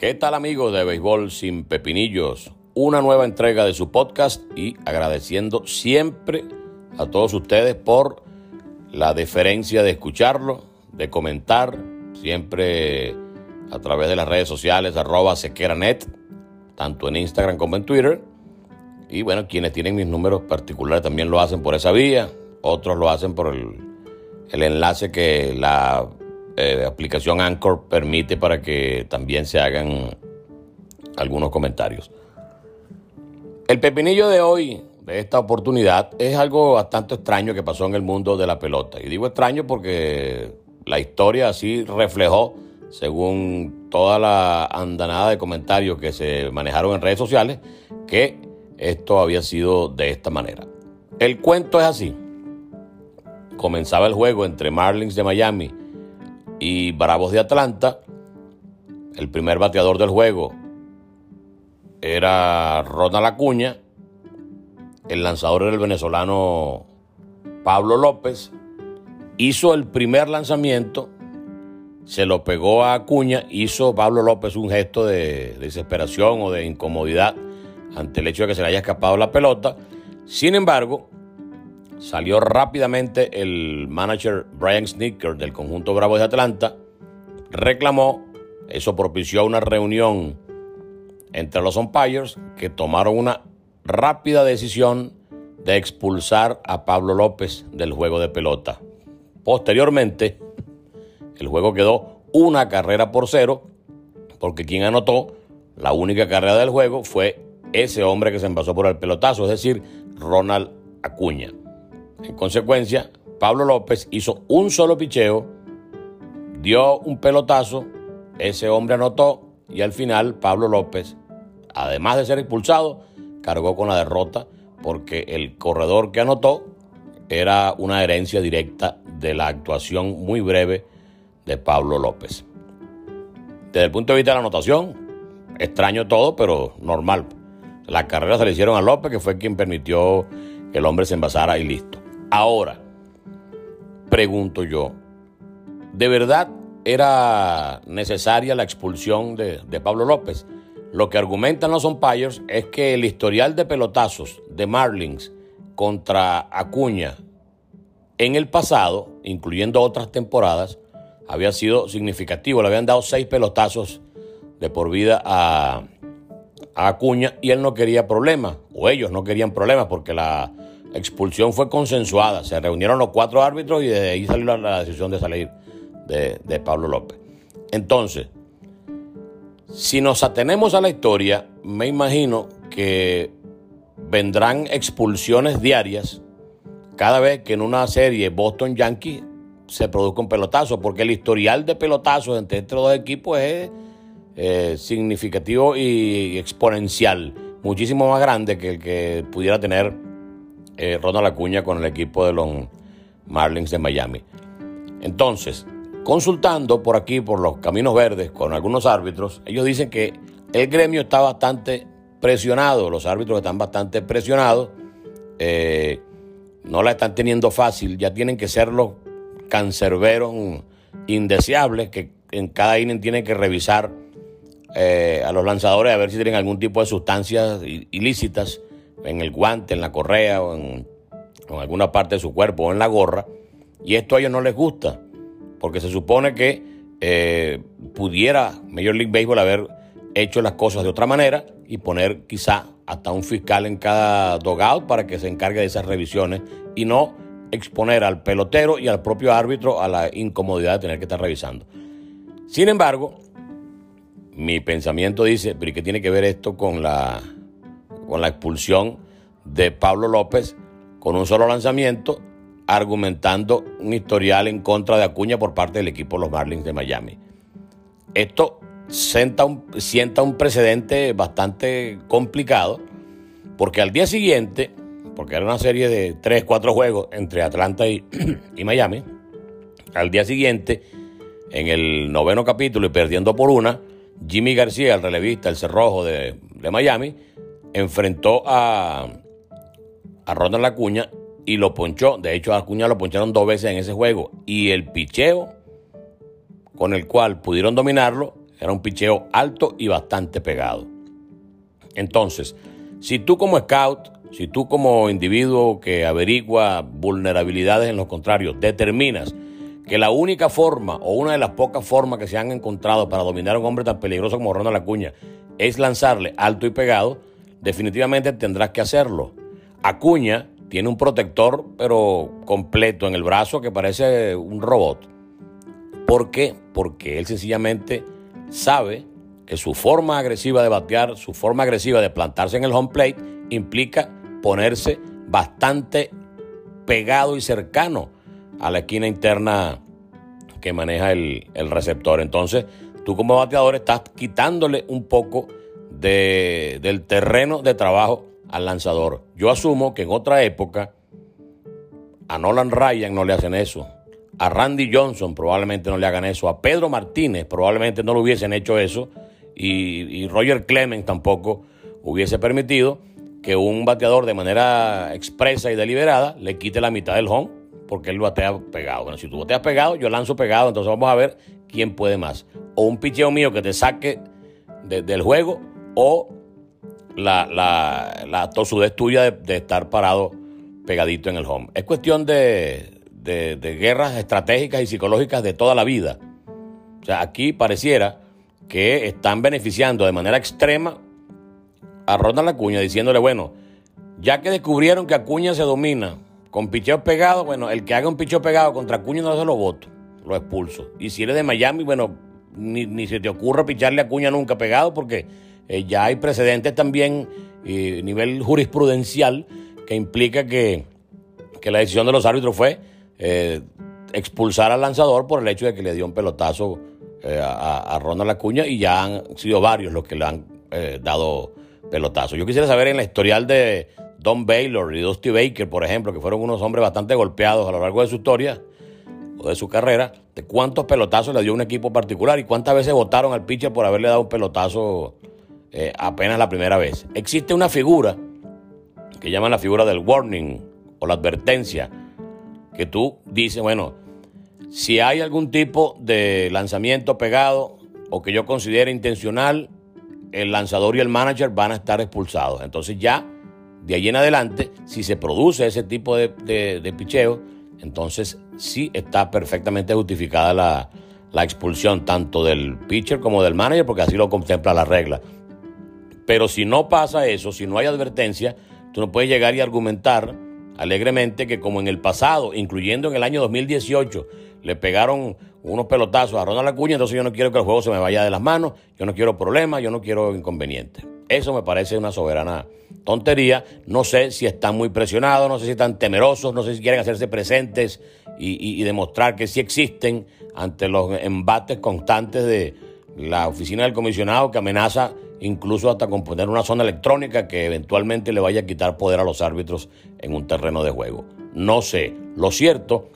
¿Qué tal amigos de Béisbol sin Pepinillos? Una nueva entrega de su podcast y agradeciendo siempre a todos ustedes por la deferencia de escucharlo, de comentar, siempre a través de las redes sociales arroba sequeranet, tanto en Instagram como en Twitter. Y bueno, quienes tienen mis números particulares también lo hacen por esa vía, otros lo hacen por el, el enlace que la eh, aplicación Anchor permite para que también se hagan algunos comentarios. El pepinillo de hoy, de esta oportunidad, es algo bastante extraño que pasó en el mundo de la pelota. Y digo extraño porque la historia así reflejó, según toda la andanada de comentarios que se manejaron en redes sociales, que esto había sido de esta manera. El cuento es así. Comenzaba el juego entre Marlins de Miami y Bravos de Atlanta. El primer bateador del juego era Ronald Acuña. El lanzador era el venezolano Pablo López. Hizo el primer lanzamiento, se lo pegó a Acuña, hizo Pablo López un gesto de desesperación o de incomodidad ante el hecho de que se le haya escapado la pelota. Sin embargo, Salió rápidamente el manager Brian Snicker del conjunto Bravo de Atlanta, reclamó, eso propició una reunión entre los umpires que tomaron una rápida decisión de expulsar a Pablo López del juego de pelota. Posteriormente, el juego quedó una carrera por cero, porque quien anotó la única carrera del juego fue ese hombre que se envasó por el pelotazo, es decir, Ronald Acuña. En consecuencia, Pablo López hizo un solo picheo, dio un pelotazo, ese hombre anotó y al final Pablo López, además de ser expulsado, cargó con la derrota porque el corredor que anotó era una herencia directa de la actuación muy breve de Pablo López. Desde el punto de vista de la anotación, extraño todo, pero normal. La carrera se le hicieron a López, que fue quien permitió que el hombre se envasara y listo. Ahora, pregunto yo, ¿de verdad era necesaria la expulsión de, Pablo López? Lo que argumentan los umpires es que el historial de pelotazos de Marlins contra Acuña en el pasado, incluyendo otras temporadas, había sido significativo. Le habían dado seis pelotazos de por vida a, a Acuña y él no quería problemas, o ellos no querían problemas porque la expulsión fue consensuada. Se reunieron los cuatro árbitros y de ahí salió la, decisión de salir de, Pablo López. Entonces, si nos atenemos a la historia, me imagino que vendrán expulsiones diarias cada vez que en una serie Boston Yankees se produzca un pelotazo, porque el historial de pelotazos entre estos dos equipos es eh, significativo y exponencial, muchísimo más grande que el que pudiera tener eh, Ronald Acuña con el equipo de los Marlins de Miami. Entonces, consultando por aquí, por los caminos verdes, con algunos árbitros, ellos dicen que el gremio está bastante presionado, los árbitros están bastante presionados, eh, no la están teniendo fácil, ya tienen que ser los cancerberos indeseables que en cada inning tienen que revisar eh, a los lanzadores a ver si tienen algún tipo de sustancias ilícitas en el guante, en la correa o en, alguna parte de su cuerpo o en la gorra. Y esto a ellos no les gusta, porque se supone que eh, pudiera Major League Baseball haber hecho las cosas de otra manera y poner quizá hasta un fiscal en cada dogout para que se encargue de esas revisiones y no exponer al pelotero y al propio árbitro a la incomodidad de tener que estar revisando. Sin embargo, mi pensamiento dice, pero qué tiene que ver esto con la con la expulsión de Pablo López con un solo lanzamiento, argumentando un historial en contra de Acuña por parte del equipo de los Marlins de Miami. Esto sienta un, sienta un precedente bastante complicado, porque al día siguiente, porque era una serie de 3, 4 juegos entre Atlanta y, y Miami, al día siguiente, en el noveno capítulo y perdiendo por una, Jimmy García, el relevista, el cerrojo de, de Miami, enfrentó a, a Ronald Acuña y lo ponchó. De hecho, a Acuña lo poncharon dos veces en ese juego. Y el picheo con el cual pudieron dominarlo era un picheo alto y bastante pegado. Entonces, si tú como scout, si tú como individuo que averigua vulnerabilidades en los contrarios, determinas que la única forma o una de las pocas formas que se han encontrado para dominar a un hombre tan peligroso como Ronald Acuña es lanzarle alto y pegado, definitivamente tendrás que hacerlo. Acuña tiene un protector, pero completo en el brazo que parece un robot. ¿Por qué? Porque él sencillamente sabe que su forma agresiva de batear, su forma agresiva de plantarse en el home plate, implica ponerse bastante pegado y cercano a la esquina interna que maneja el, el receptor. Entonces, tú como bateador estás quitándole un poco de, del terreno de trabajo al lanzador. Yo asumo que en otra época a Nolan Ryan no le hacen eso. A Randy Johnson probablemente no le hagan eso. A Pedro Martínez probablemente no le hubiesen hecho eso. Y, y Roger Clemens tampoco hubiese permitido que un bateador de manera expresa y deliberada le quite la mitad del home porque él batea pegado. Bueno, si tú bateas pegado, yo lanzo pegado, entonces vamos a ver quién puede más. O un picheo mío que te saque del juego o la, la, la tosudez tuya de, estar parado pegadito en el home. Es cuestión de, de, guerras estratégicas y psicológicas de toda la vida. O sea, aquí pareciera que están beneficiando de manera extrema a Ronald Acuña, diciéndole, bueno, ya que descubrieron que Acuña se domina con picheo pegado, bueno, el que haga un picheo pegado contra Acuña no se lo voto, lo expulso. Y si eres de Miami, bueno, ni, ni se te ocurra picharle a Acuña nunca pegado porque eh, ya hay precedentes también a eh, nivel jurisprudencial que implica que, la decisión de los árbitros fue eh, expulsar al lanzador por el hecho de que le dio un pelotazo a, a, Ronald Acuña y ya han sido varios los que le han dado pelotazo. Yo quisiera saber en la historial de Don Baylor y Dusty Baker, por ejemplo, que fueron unos hombres bastante golpeados a lo largo de su historia o de su carrera, de cuántos pelotazos le dio un equipo particular y cuántas veces votaron al pitcher por haberle dado un pelotazo eh, apenas la primera vez. Existe una figura que llaman la figura del warning o la advertencia, que tú dices, bueno, si hay algún tipo de lanzamiento pegado o que yo considere intencional, el lanzador y el manager van a estar expulsados. Entonces ya, de ahí en adelante, si se produce ese tipo de, de, picheo, entonces sí está perfectamente justificada la, la expulsión tanto del pitcher como del manager, porque así lo contempla la regla. Pero si no pasa eso, si no hay advertencia, tú no puedes llegar y argumentar alegremente que como en el pasado, incluyendo en el año 2018, le pegaron unos pelotazos a Ronald Acuña, entonces yo no quiero que el juego se me vaya de las manos, yo no quiero problemas, yo no quiero inconvenientes. Eso me parece una soberana tontería. No sé si están muy presionados, no sé si están temerosos, no sé si quieren hacerse presentes y, y demostrar que sí existen ante los embates constantes de la oficina del comisionado que amenaza incluso hasta con poner una zona electrónica que eventualmente le vaya a quitar poder a los árbitros en un terreno de juego. No sé. Lo cierto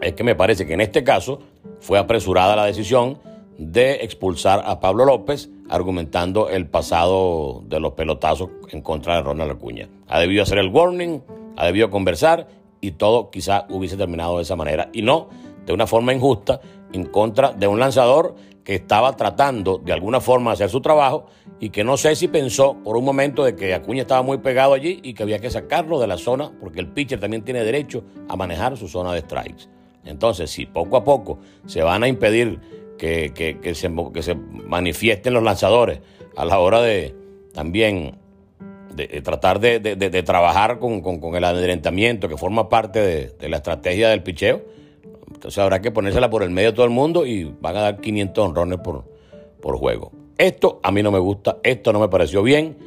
es que me parece que en este caso fue apresurada la decisión de expulsar a Pablo López, argumentando el pasado de los pelotazos en contra de Ronald Acuña. Ha debido hacer el warning, ha debido conversar y todo quizá hubiese terminado de esa manera. Y no de una forma injusta en contra de un lanzador que estaba tratando de alguna forma hacer su trabajo y que no sé si pensó por un momento de que Acuña estaba muy pegado allí y que había que sacarlo de la zona porque el pitcher también tiene derecho a manejar su zona de strikes. Entonces, si poco a poco se van a impedir que, se, que se, manifiesten los lanzadores a la hora de también de, tratar de, trabajar con, el amedrentamiento que forma parte de, la estrategia del picheo, entonces habrá que ponérsela por el medio de todo el mundo y van a dar 500 honrones por, por juego. Esto a mí no me gusta, esto no me pareció bien,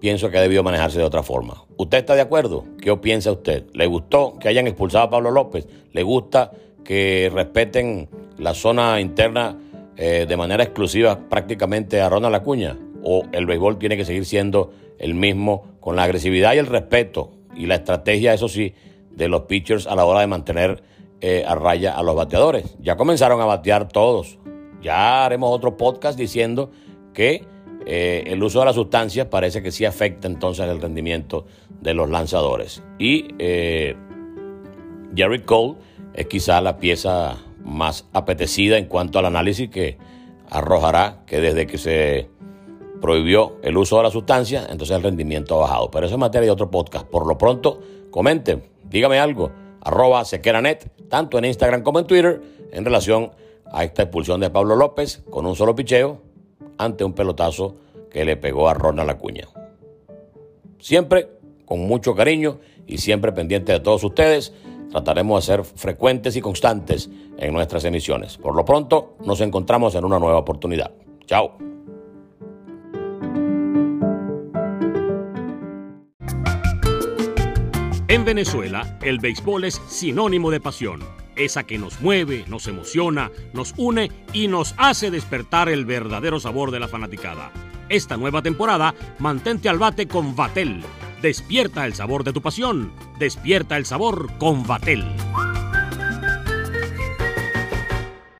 pienso que ha debido manejarse de otra forma. ¿Usted está de acuerdo? ¿Qué piensa usted? ¿Le gustó que hayan expulsado a Pablo López? ¿Le gusta que respeten la zona interna eh, de manera exclusiva prácticamente a Ronald Acuña? ¿O el béisbol tiene que seguir siendo el mismo con la agresividad y el respeto y la estrategia, eso sí, de los pitchers a la hora de mantener eh, a raya a los bateadores? Ya comenzaron a batear todos. Ya haremos otro podcast diciendo que eh, el uso de las sustancias parece que sí afecta entonces el rendimiento de los lanzadores. Y eh, Jerry Cole es quizá la pieza más apetecida en cuanto al análisis que arrojará que desde que se prohibió el uso de la sustancia, entonces el rendimiento ha bajado. Pero eso es materia de otro podcast. Por lo pronto, comenten, dígame algo, arroba sequeranet, tanto en Instagram como en Twitter, en relación a esta expulsión de Pablo López con un solo picheo ante un pelotazo que le pegó a Ronald Acuña. Siempre con mucho cariño y siempre pendiente de todos ustedes, trataremos de ser frecuentes y constantes en nuestras emisiones. Por lo pronto, nos encontramos en una nueva oportunidad. Chao. En Venezuela, el béisbol es sinónimo de pasión esa que nos mueve, nos emociona, nos une y nos hace despertar el verdadero sabor de la fanaticada. Esta nueva temporada, mantente al bate con Vatel. Despierta el sabor de tu pasión. Despierta el sabor con Vatel.